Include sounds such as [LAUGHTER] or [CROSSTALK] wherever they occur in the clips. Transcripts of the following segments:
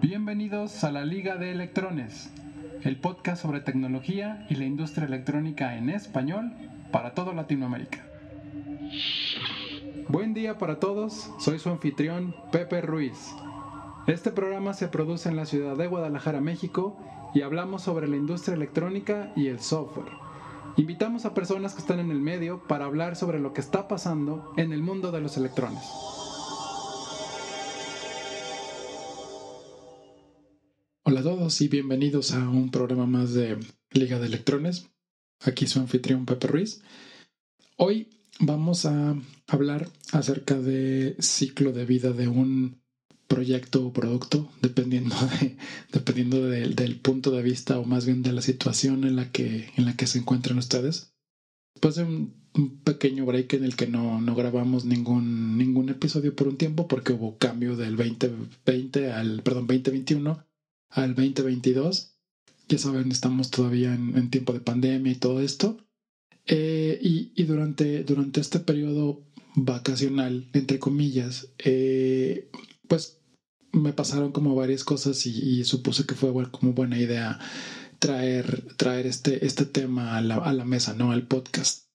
Bienvenidos a la Liga de Electrones, el podcast sobre tecnología y la industria electrónica en español para toda Latinoamérica. Buen día para todos, soy su anfitrión Pepe Ruiz. Este programa se produce en la ciudad de Guadalajara, México, y hablamos sobre la industria electrónica y el software. Invitamos a personas que están en el medio para hablar sobre lo que está pasando en el mundo de los electrones. Hola a todos y bienvenidos a un programa más de Liga de Electrones. Aquí su anfitrión Pepe Ruiz. Hoy vamos a hablar acerca de ciclo de vida de un proyecto o producto, dependiendo, [LAUGHS] de, dependiendo del punto de vista o más bien de la situación en la que, en la que se encuentran ustedes. Después de un, pequeño break en el que no, no, grabamos ningún, ningún episodio por un tiempo porque hubo cambio del 2020 al, perdón, 2021 al 2022. Ya saben, estamos todavía en, tiempo de pandemia y todo esto. Eh, y, durante, durante este periodo vacacional, entre comillas, eh, pues me pasaron como varias cosas y, supuse que fue como buena idea traer, traer este, este tema a la, mesa, ¿no? Al podcast.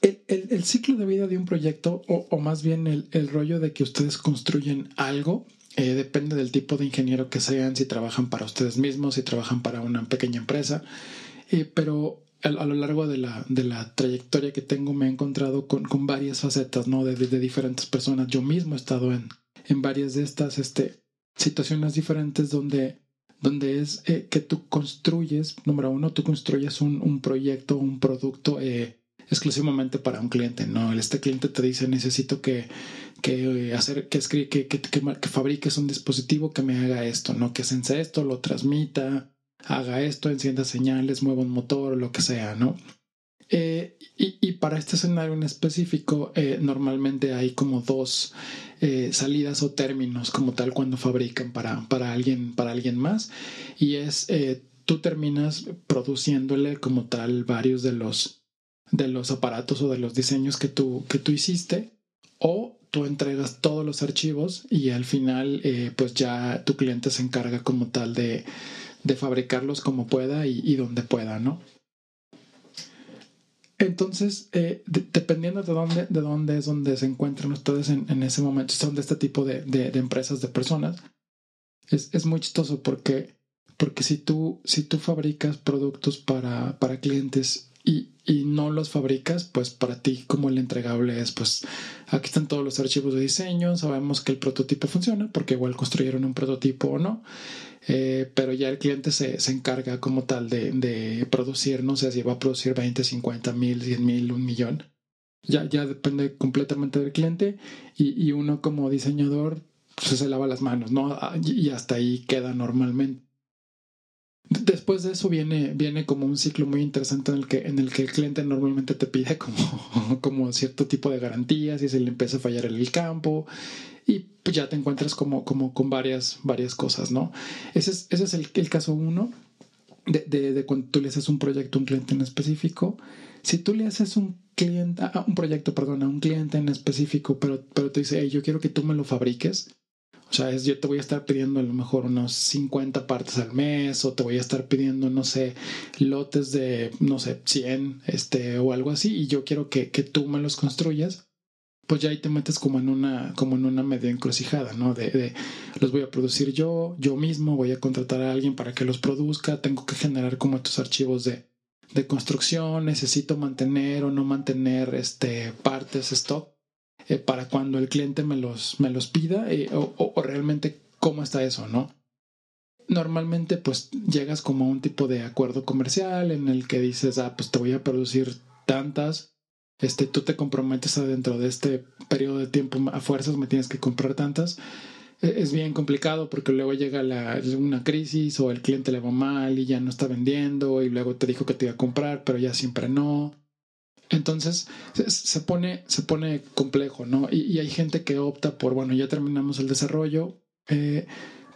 El, ciclo de vida de un proyecto, o, más bien el, rollo de que ustedes construyen algo, eh, depende del tipo de ingeniero que sean, si trabajan para ustedes mismos, si trabajan para una pequeña empresa. Eh, pero a, lo largo de la, de la, trayectoria que tengo me he encontrado con, con varias facetas, ¿no? de, diferentes personas. Yo mismo he estado en, en varias de estas este, situaciones diferentes donde, donde es eh, que tú construyes, número uno, tú construyes un, un proyecto, un producto eh, exclusivamente para un cliente, ¿no? Este cliente te dice necesito que, que eh, hacer, que, que, que, que, fabriques un dispositivo que me haga esto, ¿no? Que sense esto, lo transmita, haga esto, encienda señales, mueva un motor o lo que sea, ¿no? Eh, y, para este escenario en específico, eh, normalmente hay como dos salidas o términos como tal cuando fabrican para, para, alguien, para alguien más. Y es, tú terminas produciéndole como tal varios de los, de los aparatos o de los diseños que tú, que tú hiciste. O tú entregas todos los archivos y al final pues ya tu cliente se encarga como tal de, de fabricarlos como pueda y, donde pueda, ¿no? Entonces, eh, dependiendo de dónde, de dónde es donde se encuentran ustedes en, ese momento, son de este tipo de, empresas, de personas, es, muy chistoso porque, porque si, tú, si tú fabricas productos para, para clientes y, y, no los fabricas, pues para ti como el entregable es, pues aquí están todos los archivos de diseño, sabemos que el prototipo funciona porque igual construyeron un prototipo o no. Eh, pero ya el cliente se, se encarga como tal de, de, producir, no sé si va a producir 20, 50 mil, 100 mil, un millón. Ya, ya depende completamente del cliente y, y uno como diseñador pues, se lava las manos, ¿no? Ah, y hasta ahí queda normalmente. Después de eso viene, viene como un ciclo muy interesante en el que, en el, que el cliente normalmente te pide como, [LAUGHS] como cierto tipo de garantías y se le empieza a fallar en el campo y pues ya te encuentras como, como con varias, varias cosas, ¿no? Ese es, ese es el, caso uno de, de, cuando tú le haces un proyecto a un cliente en específico. Si tú le haces un cliente, a un proyecto, perdón, a un cliente en específico, pero, pero te dice, yo quiero que tú me lo fabriques. O sea, es, yo te voy a estar pidiendo a lo mejor unos 50 partes al mes o te voy a estar pidiendo, no sé, lotes de, no sé, 100 este, o algo así y yo quiero que, que tú me los construyas pues ya ahí te metes como en una, como en una media encrucijada, ¿no? De, de, los voy a producir yo, yo mismo, voy a contratar a alguien para que los produzca, tengo que generar como estos archivos de, de construcción, necesito mantener o no mantener este, partes, stock, eh, para cuando el cliente me los, me los pida, eh, o, o, realmente cómo está eso, ¿no? Normalmente pues llegas como a un tipo de acuerdo comercial en el que dices, ah, pues te voy a producir tantas, este, tú te comprometes adentro de este periodo de tiempo a fuerzas, me tienes que comprar tantas. E, es bien complicado porque luego llega la, una crisis o el cliente le va mal y ya no está vendiendo y luego te dijo que te iba a comprar, pero ya siempre no. Entonces se, pone, se pone complejo, ¿no? Y, hay gente que opta por, bueno, ya terminamos el desarrollo, eh,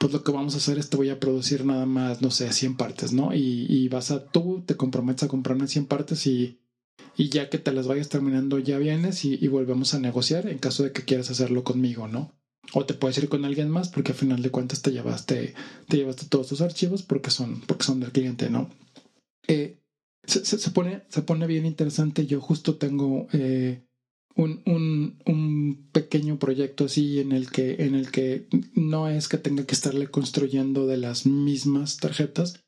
pues lo que vamos a hacer es te voy a producir nada más, no sé, 100 partes, ¿no? Y, y vas a, tú te comprometes a comprarme 100 partes y y ya que te las vayas terminando ya vienes y, volvemos a negociar en caso de que quieras hacerlo conmigo, ¿no? O te puedes ir con alguien más porque al final de cuentas te llevaste, te llevaste todos tus archivos porque son, porque son del cliente, ¿no? Eh, se, se, pone, se pone bien interesante. Yo justo tengo eh, un, un, un, pequeño proyecto así en el, que, en el que no es que tenga que estarle construyendo de las mismas tarjetas,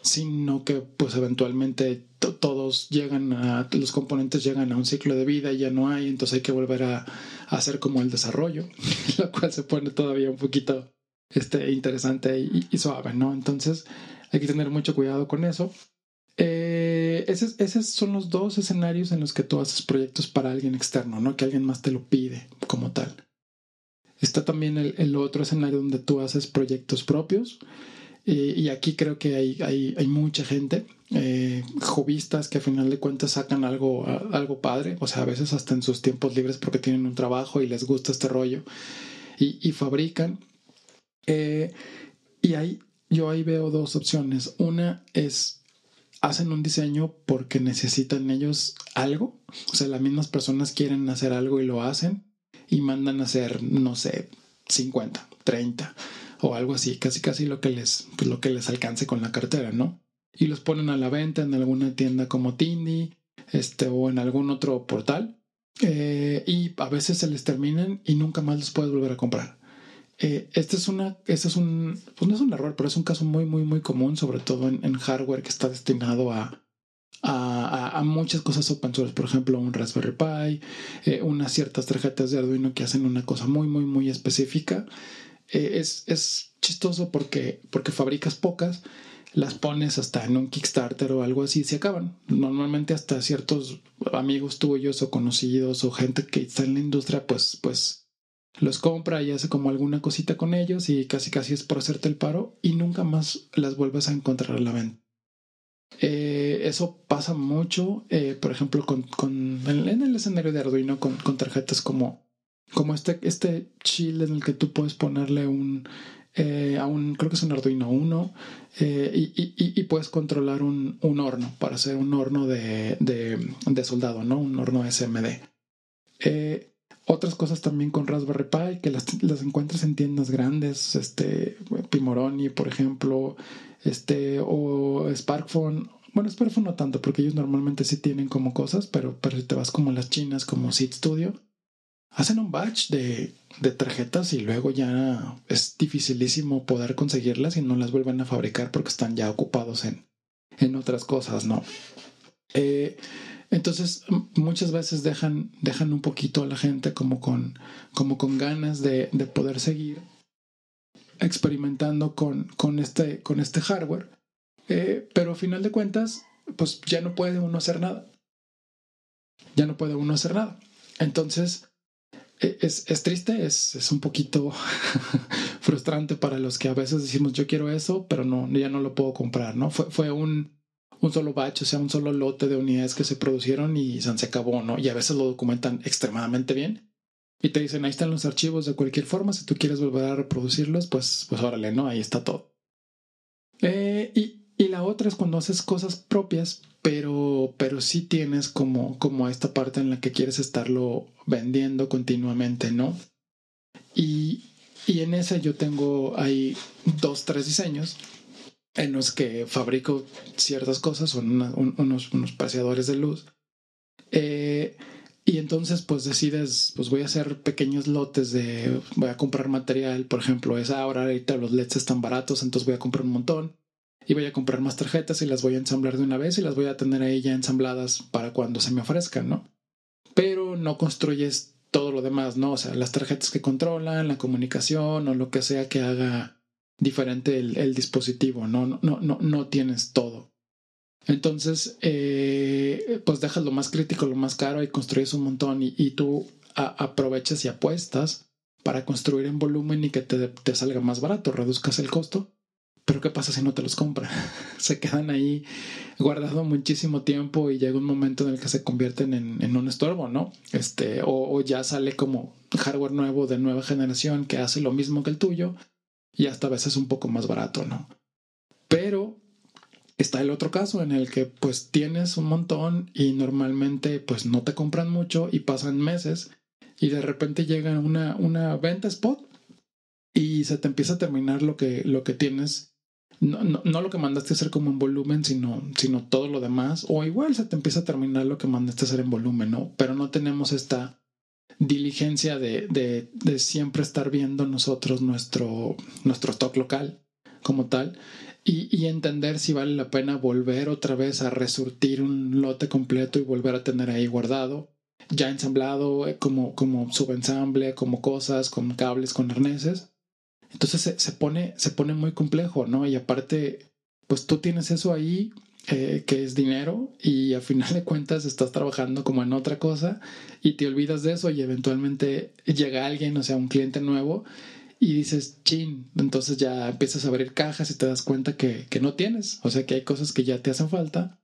sino que pues eventualmente todos llegan a, los componentes llegan a un ciclo de vida y ya no hay, entonces hay que volver a, hacer como el desarrollo, [LAUGHS] lo cual se pone todavía un poquito este, interesante y, y suave, ¿no? Entonces hay que tener mucho cuidado con eso. Esos, esos, son los dos escenarios en los que tú haces proyectos para alguien externo, ¿no? Que alguien más te lo pide como tal. Está también el, el otro escenario donde tú haces proyectos propios. Eh, y aquí creo que hay, hay, hay mucha gente, eh, hobbyistas que a final de cuentas sacan algo, algo padre, o sea, a veces hasta en sus tiempos libres porque tienen un trabajo y les gusta este rollo y, y fabrican. Eh, y ahí, yo ahí veo dos opciones. Una es hacen un diseño porque necesitan ellos algo. O sea, las mismas personas quieren hacer algo y lo hacen y mandan a hacer, no sé, 50, 30 o algo así, casi casi lo que les, pues, lo que les alcance con la cartera, ¿no? Y los ponen a la venta en alguna tienda como Tindy, este, o en algún otro portal. Eh, y a veces se les terminan y nunca más los puedes volver a comprar. Eh, este es una, este es un, pues no es un error, pero es un caso muy, muy, muy común, sobre todo en, en hardware que está destinado a, a, a, muchas cosas open source, por ejemplo, un Raspberry Pi, eh, unas ciertas tarjetas de Arduino que hacen una cosa muy, muy, muy específica. Eh, es, es chistoso porque, porque fabricas pocas, las pones hasta en un Kickstarter o algo así y se acaban. Normalmente hasta ciertos amigos tuyos o conocidos o gente que está en la industria, pues, pues los compra y hace como alguna cosita con ellos y casi casi es por hacerte el paro y nunca más las vuelves a encontrar a la venta. Eh, eso pasa mucho, eh, por ejemplo, con, en el escenario de Arduino con, tarjetas como, como este, este chill en el que tú puedes ponerle un, eh, a un, creo que es un Arduino 1, eh, y, y, puedes controlar un, un, horno para hacer un horno de, de, soldado, ¿no? Un horno SMD. Otras cosas también con Raspberry Pi que las, las encuentras en tiendas grandes, este Pimoroni, por ejemplo, este o Sparkphone. Bueno, Sparkphone no tanto porque ellos normalmente sí tienen como cosas, pero, pero si te vas como las chinas, como Seed Studio, hacen un batch de, de tarjetas y luego ya es dificilísimo poder conseguirlas y no las vuelven a fabricar porque están ya ocupados en, en otras cosas, ¿no? Eh, entonces, muchas veces dejan, dejan un poquito a la gente como con, como con ganas de, de poder seguir experimentando con, con, este, con este hardware. Eh, pero a final de cuentas, pues ya no puede uno hacer nada. Ya no puede uno hacer nada. Entonces, e, es, es triste, es, es un poquito [LAUGHS] frustrante para los que a veces decimos yo quiero eso, pero no, ya no lo puedo comprar, ¿no? Fue, fue un, un solo batch, o sea, un solo lote de unidades que se produjeron y se acabó, ¿no? Y a veces lo documentan extremadamente bien. Y te dicen, ahí están los archivos de cualquier forma, si tú quieres volver a reproducirlos, pues, pues órale, ¿no? Ahí está todo. Eh, y, y, la otra es cuando haces cosas propias, pero, pero sí tienes como, como esta parte en la que quieres estarlo vendiendo continuamente, ¿no? Y, y en ese yo tengo ahí dos, tres diseños en los que fabrico ciertas cosas, son unos, paseadores de luz. Eh, y entonces pues decides, pues voy a hacer pequeños lotes de, voy a comprar material, por ejemplo, es ahora ahorita los LEDs están baratos, entonces voy a comprar un montón y voy a comprar más tarjetas y las voy a ensamblar de una vez y las voy a tener ahí ya ensambladas para cuando se me ofrezcan, ¿no? Pero no construyes todo lo demás, ¿no? O sea, las tarjetas que controlan, la comunicación o lo que sea que haga diferente el, el dispositivo, ¿no? No, no, no, no tienes todo. Entonces, eh, pues dejas lo más crítico, lo más caro y construyes un montón y, y tú aprovechas y apuestas para construir en volumen y que te, te, salga más barato, reduzcas el costo. Pero ¿qué pasa si no te los compran? [LAUGHS] se quedan ahí guardados muchísimo tiempo y llega un momento en el que se convierten en, en un estorbo, ¿no? Este, o ya sale como hardware nuevo de nueva generación que hace lo mismo que el tuyo y hasta a veces un poco más barato, ¿no? Pero está el otro caso en el que pues tienes un montón y normalmente pues no te compran mucho y pasan meses y de repente llega una, una venta spot y se te empieza a terminar lo que, lo que tienes. No, no, no, lo que mandaste a hacer como en volumen, sino, sino todo lo demás. O igual se te empieza a terminar lo que mandaste a hacer en volumen, ¿no? Pero no tenemos esta diligencia de, de, de siempre estar viendo nosotros nuestro, nuestro stock local como tal y, entender si vale la pena volver otra vez a resurtir un lote completo y volver a tener ahí guardado, ya ensamblado eh, como, como subensamble, como cosas, con cables, con arneses. Entonces se, se, pone, se pone muy complejo, ¿no? Y aparte, pues tú tienes eso ahí eh, que es dinero y al final de cuentas estás trabajando como en otra cosa y te olvidas de eso y eventualmente llega alguien, o sea, un cliente nuevo y dices, chin, entonces ya empiezas a abrir cajas y te das cuenta que, que no tienes, o sea que hay cosas que ya te hacen falta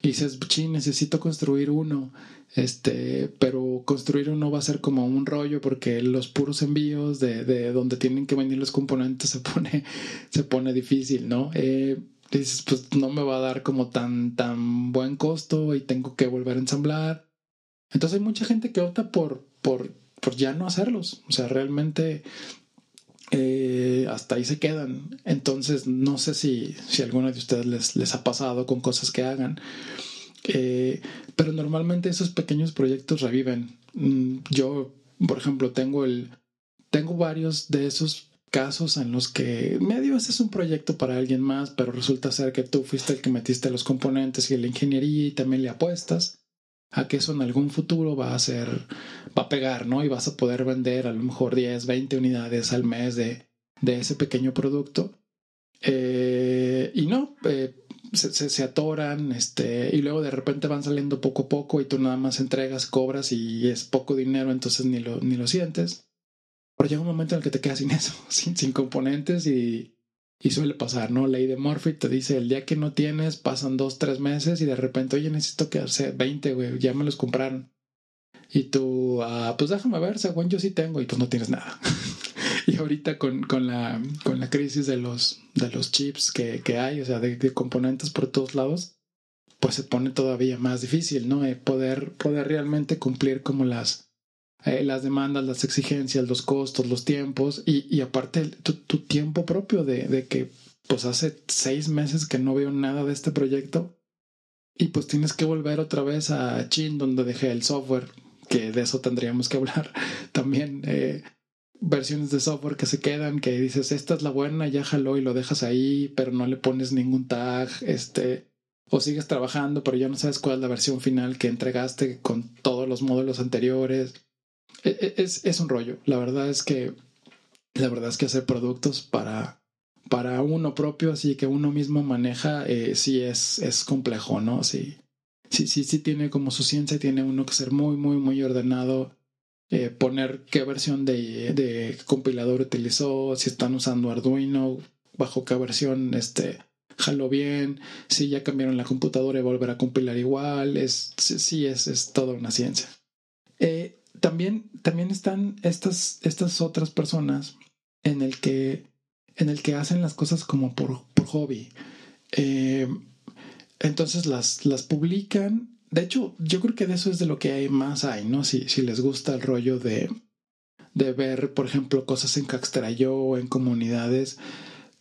y dices, chin, necesito construir uno, este, pero construir uno va a ser como un rollo porque los puros envíos de, de donde tienen que venir los componentes se pone, [LAUGHS] se pone difícil, ¿no? Eh, dices, pues no me va a dar como tan, tan buen costo y tengo que volver a ensamblar. Entonces hay mucha gente que opta por, por, por ya no hacerlos. O sea, realmente eh, hasta ahí se quedan. Entonces, no sé si, si de ustedes les, les ha pasado con cosas que hagan. Eh, pero normalmente esos pequeños proyectos reviven. Mm, yo, por ejemplo, tengo el. Tengo varios de esos casos en los que medio ese es un proyecto para alguien más, pero resulta ser que tú fuiste el que metiste los componentes y la ingeniería y también le apuestas a que eso en algún futuro va a ser, va a pegar, ¿no? Y vas a poder vender a lo mejor 10, 20 unidades al mes de, de ese pequeño producto. Eh, y no, eh, se, se, se, atoran, este, y luego de repente van saliendo poco a poco y tú nada más entregas, cobras y es poco dinero, entonces ni lo, ni lo sientes. Pero llega un momento en el que te quedas sin eso, [LAUGHS] sin, componentes y, y suele pasar, ¿no? Ley de Murphy te dice, el día que no tienes, pasan dos, tres meses y de repente, oye, necesito que hace 20, güey, ya me los compraron. Y tú, ah, pues déjame ver, según yo sí tengo, y pues no tienes nada. [LAUGHS] y ahorita con, con, la, con la crisis de los, de los chips que, que hay, o sea, de, de, componentes por todos lados, pues se pone todavía más difícil, ¿no? Eh, poder, poder realmente cumplir como las, eh, las demandas, las exigencias, los costos, los tiempos y, y aparte tu, tu, tiempo propio de, de, que pues hace seis meses que no veo nada de este proyecto y pues tienes que volver otra vez a Chin donde dejé el software, que de eso tendríamos que hablar [LAUGHS] también. Eh, versiones de software que se quedan, que dices, esta es la buena, ya jaló y lo dejas ahí, pero no le pones ningún tag, este, o sigues trabajando, pero ya no sabes cuál es la versión final que entregaste con todos los módulos anteriores. E, e, es, es un rollo. La verdad es que la verdad es que hacer productos para, para uno propio, así que uno mismo maneja, eh, sí es, es complejo, ¿no? Sí, sí, sí, sí tiene como su ciencia, tiene uno que ser muy, muy, muy ordenado, eh, poner qué versión de, de, compilador utilizó, si están usando Arduino, bajo qué versión, este, jaló bien, si ya cambiaron la computadora y volver a compilar igual, es, sí, es, es toda una ciencia. Eh, también, también están estas, estas otras personas en el que, en el que hacen las cosas como por, por hobby. Eh, entonces las, las publican. De hecho, yo creo que de eso es de lo que hay más hay, ¿no? Si, si les gusta el rollo de, de ver, por ejemplo, cosas en Caxterayo o en comunidades,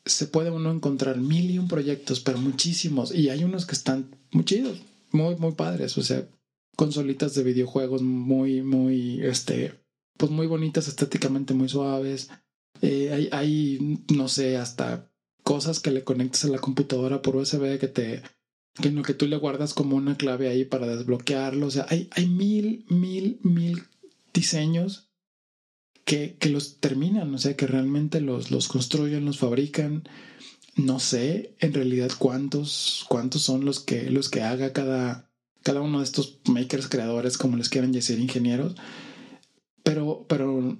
se puede uno encontrar mil y un proyectos, pero muchísimos. Y hay unos que están muy chidos, muy, muy padres. O sea, consolitas de videojuegos muy, muy, este, pues muy bonitas, estéticamente muy suaves. Eh, hay, hay, no sé, hasta cosas que le conectas a la computadora por USB que te, que en lo que tú le guardas como una clave ahí para desbloquearlo. O sea, hay, hay mil, mil, mil diseños que, que los terminan, o sea, que realmente los, los construyen, los fabrican. No sé en realidad cuántos, cuántos son los que, los que haga cada, cada uno de estos makers, creadores, como les quieran decir, ingenieros, pero, pero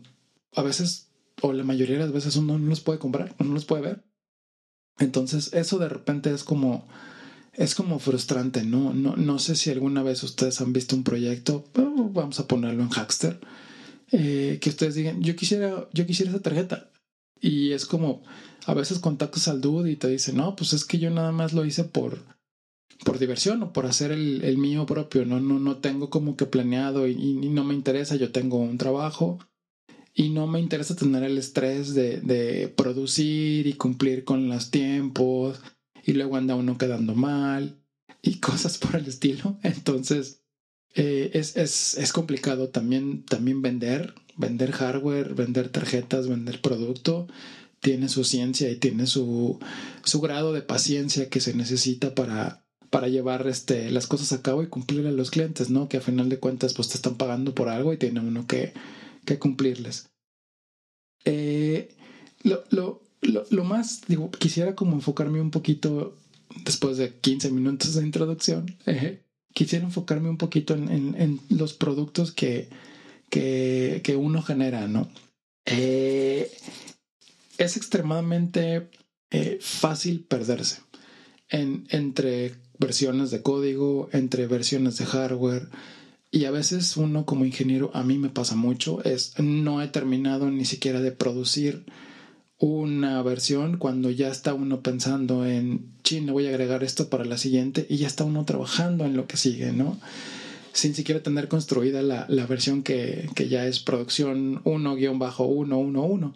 a veces, o la mayoría de las veces uno no los puede comprar, uno no los puede ver. Entonces, eso de repente es como, es como frustrante, ¿no? No, no sé si alguna vez ustedes han visto un proyecto, vamos a ponerlo en Hackster, eh, que ustedes digan, yo quisiera, yo quisiera esa tarjeta. Y es como, a veces contactas al dude y te dice, no, pues es que yo nada más lo hice por, por diversión o por hacer el, el, mío propio, no, no, no tengo como que planeado y, y, no me interesa, yo tengo un trabajo y no me interesa tener el estrés de, de producir y cumplir con los tiempos y luego anda uno quedando mal y [LAUGHS] cosas por el estilo. Entonces, eh, es, es, es, complicado también, también vender, vender hardware, vender tarjetas, vender producto. Tiene su ciencia y tiene su, su grado de paciencia que se necesita para, para llevar este, las cosas a cabo y cumplirle a los clientes, ¿no? Que a final de cuentas pues te están pagando por algo y tiene uno que, que cumplirles. Eh, lo, lo, lo, lo, más, digo, quisiera como enfocarme un poquito, después de 15 minutos de introducción, eh, quisiera enfocarme un poquito en, en, los productos que, que, que, uno genera, ¿no? Eh, es extremadamente fácil perderse en, entre versiones de código, entre versiones de hardware. Y a veces uno como ingeniero, a mí me pasa mucho, es no he terminado ni siquiera de producir una versión cuando ya está uno pensando en, chin, voy a agregar esto para la siguiente y ya está uno trabajando en lo que sigue, ¿no? Sin siquiera tener construida la, la versión que, que, ya es producción 1-111.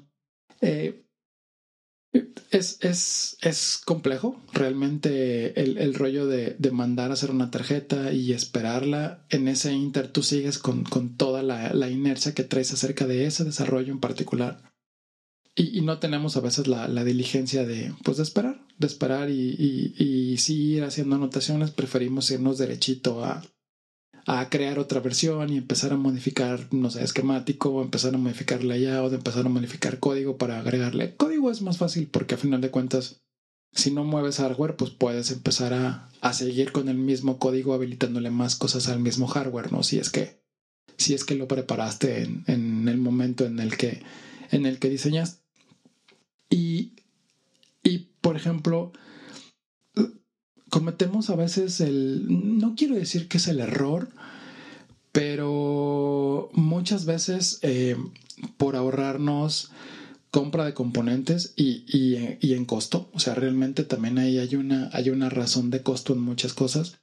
Eh, es, es, es, complejo realmente el, el rollo de, de, mandar a hacer una tarjeta y esperarla. En ese inter tú sigues con, con toda la, la inercia que traes acerca de ese desarrollo en particular y, y, no tenemos a veces la, la, diligencia de, pues, de esperar, de esperar y, y, y sí ir haciendo anotaciones. Preferimos irnos derechito a, a crear otra versión y empezar a modificar, no sé, esquemático, empezar a modificar layout, empezar a modificar código para agregarle. Código es más fácil porque a final de cuentas, si no mueves hardware, pues puedes empezar a, a seguir con el mismo código habilitándole más cosas al mismo hardware, ¿no? Si es que, si es que lo preparaste en, en el momento en el que, en el que diseñaste. Y, y por ejemplo, cometemos a veces el, no quiero decir que es el error, pero muchas veces eh, por ahorrarnos compra de componentes y, y, y, en costo, o sea, realmente también ahí hay una, hay una razón de costo en muchas cosas.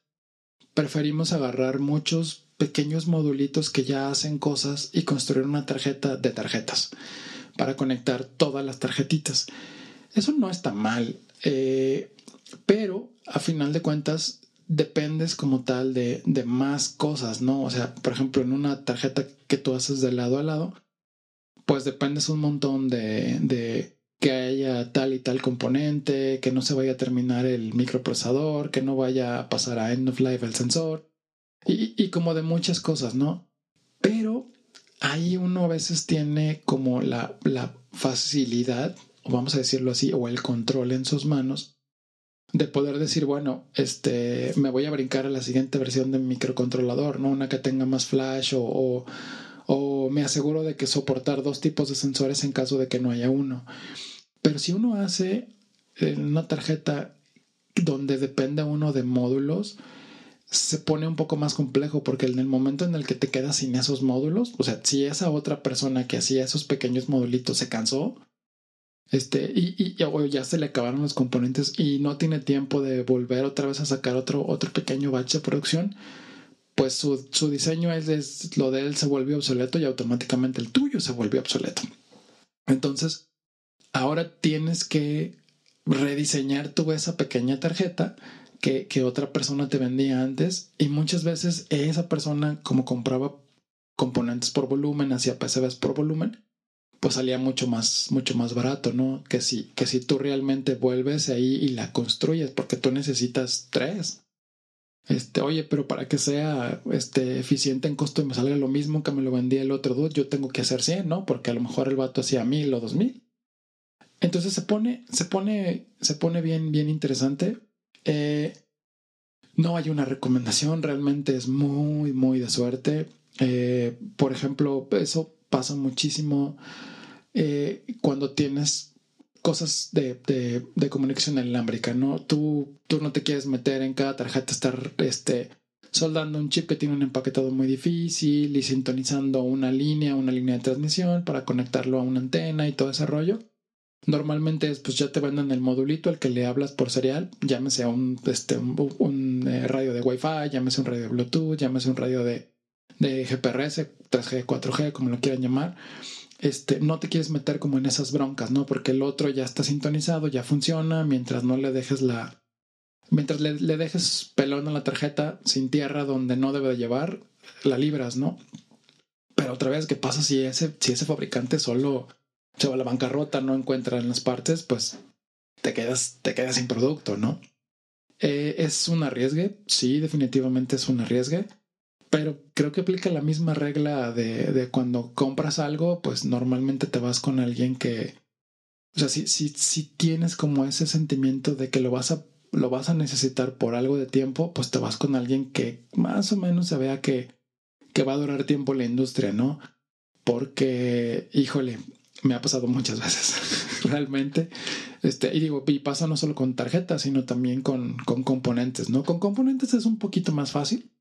Preferimos agarrar muchos pequeños modulitos que ya hacen cosas y construir una tarjeta de tarjetas para conectar todas las tarjetitas. Eso no está mal, eh, pero a final de cuentas dependes como tal de, de, más cosas, ¿no? O sea, por ejemplo, en una tarjeta que tú haces de lado a lado, pues dependes un montón de, de que haya tal y tal componente, que no se vaya a terminar el microprocesador, que no vaya a pasar a end of life el sensor, y, y como de muchas cosas, ¿no? Pero ahí uno a veces tiene como la, la facilidad, o vamos a decirlo así, o el control en sus manos de poder decir, bueno, este, me voy a brincar a la siguiente versión de mi microcontrolador, ¿no? Una que tenga más flash o, o, o, me aseguro de que soportar dos tipos de sensores en caso de que no haya uno. Pero si uno hace una tarjeta donde depende uno de módulos, se pone un poco más complejo porque en el momento en el que te quedas sin esos módulos, o sea, si esa otra persona que hacía esos pequeños modulitos se cansó, este, y, y, ya se le acabaron los componentes y no tiene tiempo de volver otra vez a sacar otro, otro pequeño batch de producción, pues su, su diseño es, es, lo de él se volvió obsoleto y automáticamente el tuyo se volvió obsoleto. Entonces, ahora tienes que rediseñar tú esa pequeña tarjeta que, que otra persona te vendía antes y muchas veces esa persona como compraba componentes por volumen, hacía PCBs por volumen, pues salía mucho más, mucho más barato, ¿no? Que si, que si tú realmente vuelves ahí y la construyes, porque tú necesitas tres. Este, oye, pero para que sea este, eficiente en costo y me salga lo mismo que me lo vendía el otro dos, yo tengo que hacer 100, ¿no? Porque a lo mejor el vato hacía mil o dos mil. Entonces se pone, se pone, se pone bien, bien interesante. Eh, no hay una recomendación, realmente es muy, muy de suerte. Eh, por ejemplo, eso pasa muchísimo eh, cuando tienes cosas de, de, de, comunicación inalámbrica, ¿no? Tú, tú no te quieres meter en cada tarjeta, estar este, soldando un chip que tiene un empaquetado muy difícil y sintonizando una línea, una línea de transmisión para conectarlo a una antena y todo ese rollo. Normalmente es, pues ya te venden el modulito al que le hablas por serial, llámese un, este, un, un eh, radio de Wi-Fi, llámese un radio de Bluetooth, llámese un radio de, de GPRS, 3G, 4G, como lo quieran llamar. Este, no te quieres meter como en esas broncas, ¿no? Porque el otro ya está sintonizado, ya funciona, mientras no le dejes la... Mientras le, dejes pelón a la tarjeta sin tierra donde no debe de llevar, la libras, ¿no? Pero otra vez, ¿qué pasa si ese, si ese fabricante solo se va a la bancarrota, no encuentra en las partes? Pues te quedas, te quedas sin producto, ¿no? Eh, es un arriesgue, sí, definitivamente es un arriesgue, pero creo que aplica la misma regla de, de cuando compras algo, pues normalmente te vas con alguien que, o sea, si, si, si tienes como ese sentimiento de que lo vas a lo vas a necesitar por algo de tiempo, pues te vas con alguien que más o menos se vea que, que va a durar tiempo la industria, ¿no? Porque, híjole, me ha pasado muchas veces, [LAUGHS] realmente. Este, y digo, y pasa no solo con tarjetas, sino también con, con componentes, ¿no? Con componentes es un poquito más fácil.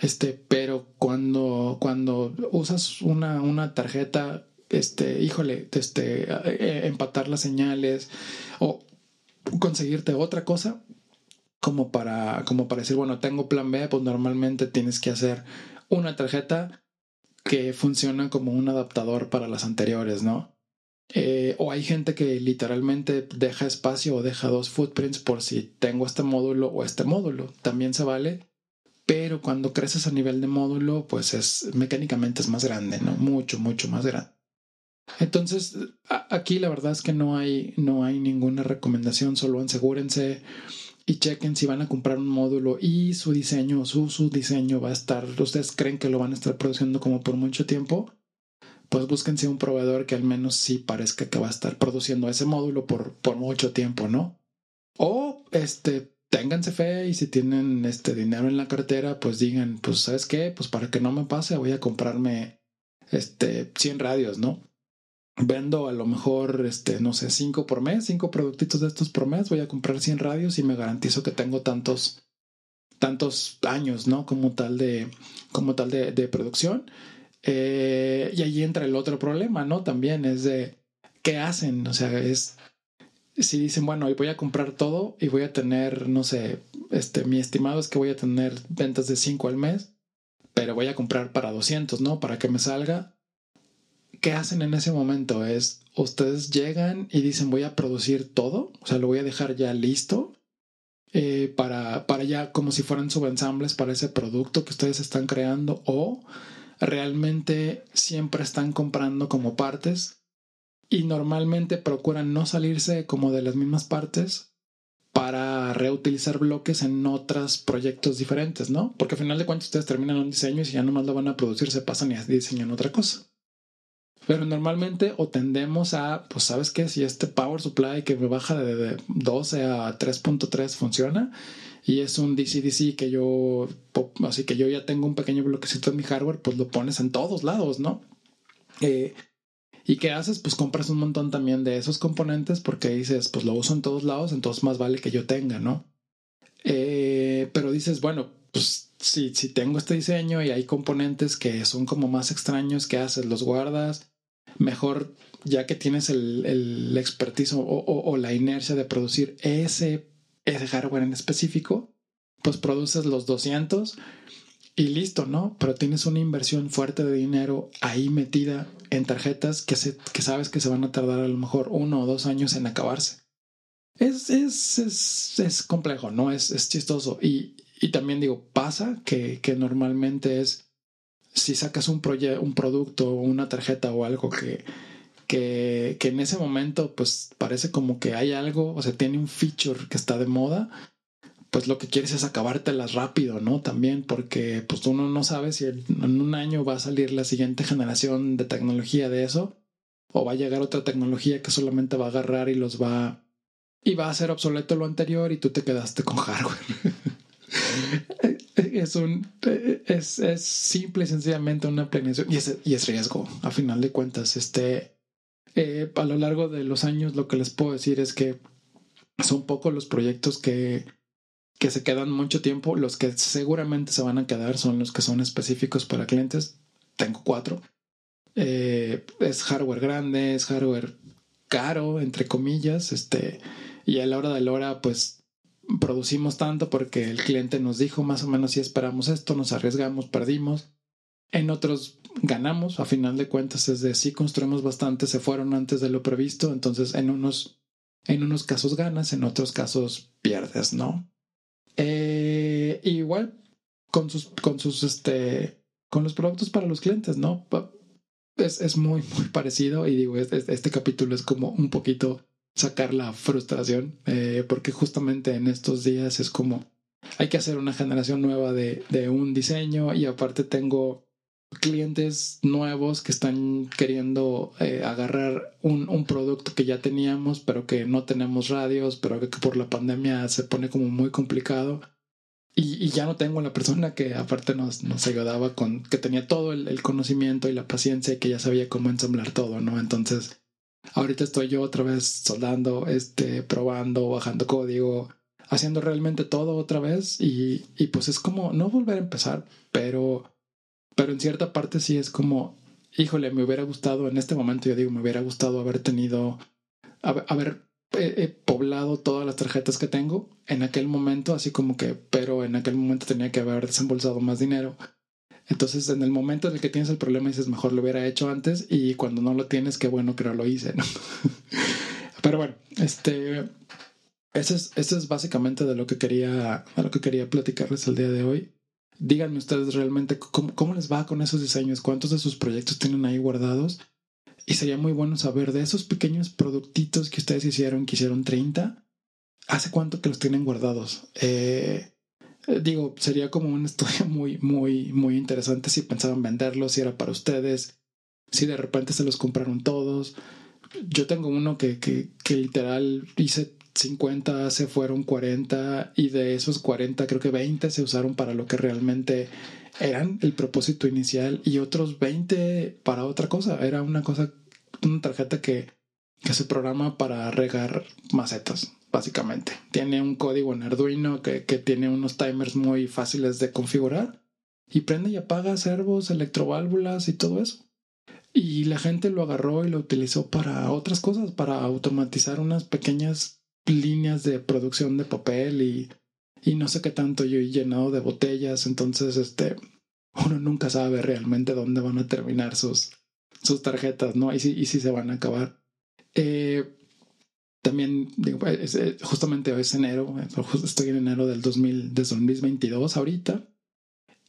Este, pero cuando, cuando usas una, una tarjeta, este, híjole, este, eh, empatar las señales o conseguirte otra cosa como para, como para decir, bueno, tengo plan B, pues normalmente tienes que hacer una tarjeta que funciona como un adaptador para las anteriores, ¿no? Eh, o hay gente que literalmente deja espacio o deja dos footprints por si tengo este módulo o este módulo. También se vale. Pero cuando creces a nivel de módulo, pues es mecánicamente es más grande, ¿no? Mucho, mucho más grande. Entonces, aquí la verdad es que no hay, no hay ninguna recomendación, solo asegúrense y chequen si van a comprar un módulo y su diseño, su, su diseño va a estar, ustedes creen que lo van a estar produciendo como por mucho tiempo, pues búsquense un proveedor que al menos sí parezca que va a estar produciendo ese módulo por, por mucho tiempo, ¿no? O este, ténganse fe y si tienen este dinero en la cartera, pues digan, pues sabes qué, pues para que no me pase voy a comprarme este 100 radios, ¿no? vendo a lo mejor, este, no sé, cinco por mes, cinco productitos de estos por mes, voy a comprar 100 radios y me garantizo que tengo tantos, tantos años, ¿no? Como tal de, como tal de, de producción. Eh, y ahí entra el otro problema, ¿no? También es de, ¿qué hacen? O sea, es, si dicen, bueno, voy a comprar todo y voy a tener, no sé, este, mi estimado es que voy a tener ventas de 5 al mes, pero voy a comprar para 200, ¿no? Para que me salga ¿qué hacen en ese momento? Es, ustedes llegan y dicen voy a producir todo, o sea, lo voy a dejar ya listo eh, para, para ya como si fueran subensambles para ese producto que ustedes están creando o realmente siempre están comprando como partes y normalmente procuran no salirse como de las mismas partes para reutilizar bloques en otros proyectos diferentes, ¿no? Porque al final de cuentas ustedes terminan un diseño y si ya nomás lo van a producir se pasan y diseñan otra cosa. Pero normalmente o tendemos a, pues sabes que si este power supply que baja de 12 a 3.3 funciona y es un DC-DC que yo, así que yo ya tengo un pequeño bloquecito en mi hardware, pues lo pones en todos lados, ¿no? Eh, ¿Y qué haces? Pues compras un montón también de esos componentes porque dices, pues lo uso en todos lados, entonces más vale que yo tenga, ¿no? Eh, pero dices, bueno, pues si, si tengo este diseño y hay componentes que son como más extraños, ¿qué haces? Los guardas, mejor ya que tienes el, el expertise o, la inercia de producir ese, ese hardware en específico, pues produces los 200 y listo, ¿no? Pero tienes una inversión fuerte de dinero ahí metida en tarjetas que, se, que sabes que se van a tardar a lo mejor uno o dos años en acabarse. Es, es, es, es complejo, ¿no? Es, es chistoso. Y, y también digo, pasa que, que normalmente es si sacas un, un producto o una tarjeta o algo que, que, que, en ese momento pues parece como que hay algo, o sea, tiene un feature que está de moda, pues lo que quieres es acabártelas rápido, ¿no? También porque pues uno no sabe si en un año va a salir la siguiente generación de tecnología de eso o va a llegar otra tecnología que solamente va a agarrar y los va y va a hacer obsoleto lo anterior y tú te quedaste con hardware. [LAUGHS] es un es, es, simple y sencillamente una planeación y es, y es riesgo a final de cuentas este eh, a lo largo de los años lo que les puedo decir es que son pocos los proyectos que que se quedan mucho tiempo los que seguramente se van a quedar son los que son específicos para clientes tengo cuatro eh, es hardware grande es hardware caro entre comillas este y a la hora de la hora pues producimos tanto porque el cliente nos dijo más o menos si esperamos esto, nos arriesgamos, perdimos. En otros ganamos, a final de cuentas es de sí construimos bastante, se fueron antes de lo previsto, entonces en unos, en unos casos ganas, en otros casos pierdes, ¿no? Eh, igual con sus, con sus, este, con los productos para los clientes, ¿no? Es, es muy, [LAUGHS] muy parecido y digo, este, este capítulo es como un poquito sacar la frustración, eh, porque justamente en estos días es como hay que hacer una generación nueva de, de un diseño y aparte tengo clientes nuevos que están queriendo eh, agarrar un, un, producto que ya teníamos, pero que no tenemos radios, pero que, por la pandemia se pone como muy complicado. Y, y ya no tengo la persona que aparte nos, nos ayudaba con, que tenía todo el, el, conocimiento y la paciencia y que ya sabía cómo ensamblar todo, ¿no? Entonces, ahorita estoy yo otra vez soldando, este, probando, bajando código, haciendo realmente todo otra vez y, y pues es como no volver a empezar, pero pero en cierta parte sí es como, híjole, me hubiera gustado, en este momento yo digo, me hubiera gustado haber tenido, haber, eh, eh, poblado todas las tarjetas que tengo en aquel momento, así como que, pero en aquel momento tenía que haber desembolsado más dinero. Entonces, en el momento en el que tienes el problema, dices, mejor lo hubiera hecho antes y cuando no lo tienes, qué bueno que no lo hice, ¿no? [LAUGHS] pero bueno, este, eso es, eso es básicamente de lo que quería, de lo que quería platicarles el día de hoy. Díganme ustedes realmente cómo, les va con esos diseños, cuántos de sus proyectos tienen ahí guardados. Y sería muy bueno saber de esos pequeños productitos que ustedes hicieron, que hicieron 30, ¿hace cuánto que los tienen guardados? Eh, eh, digo, sería como un [LAUGHS] estudio muy, muy, muy interesante si pensaban venderlos, si era para ustedes, si de repente se los compraron todos. Yo tengo uno que, que, que literal hice 50 se fueron 40 y de esos 40 creo que 20 se usaron para lo que realmente eran el propósito inicial y otros 20 para otra cosa. Era una cosa, una tarjeta que, que se programa para regar macetas, básicamente. Tiene un código en Arduino que, que tiene unos timers muy fáciles de configurar y prende y apaga servos, electroválvulas y todo eso. Y la gente lo agarró y lo utilizó para otras cosas, para automatizar unas pequeñas líneas de producción de papel y, y no sé qué tanto yo he llenado de botellas, entonces este uno nunca sabe realmente dónde van a terminar sus, sus tarjetas, ¿no? Y si, y si se van a acabar. Eh, también, digo, justamente hoy es enero, estoy en enero del 2000, 2022 ahorita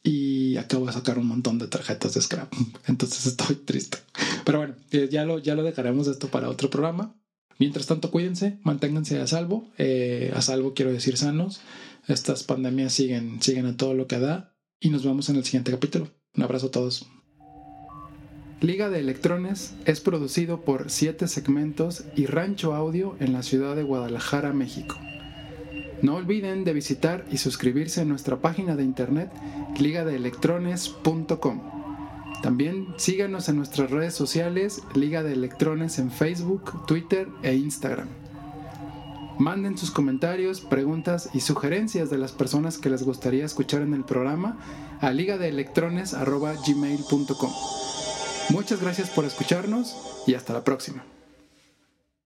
y acabo de sacar un montón de tarjetas de scrap, [LAUGHS] entonces estoy triste. Pero bueno, eh, ya lo, ya lo dejaremos esto para otro programa. Mientras tanto, cuídense, manténganse a salvo, eh, a salvo quiero decir sanos. Estas pandemias siguen, siguen a todo lo que da y nos vemos en el siguiente capítulo. Un abrazo a todos. Liga de Electrones es producido por Siete Segmentos y Rancho Audio en la ciudad de Guadalajara, México. No olviden de visitar y suscribirse a nuestra página de internet ligadeelectrones.com. También síganos en nuestras redes sociales, Liga de Electrones en Facebook, Twitter e Instagram. Manden sus comentarios, preguntas y sugerencias de las personas que les gustaría escuchar en el programa a ligadeelectrones.gmail.com. Muchas gracias por escucharnos y hasta la próxima.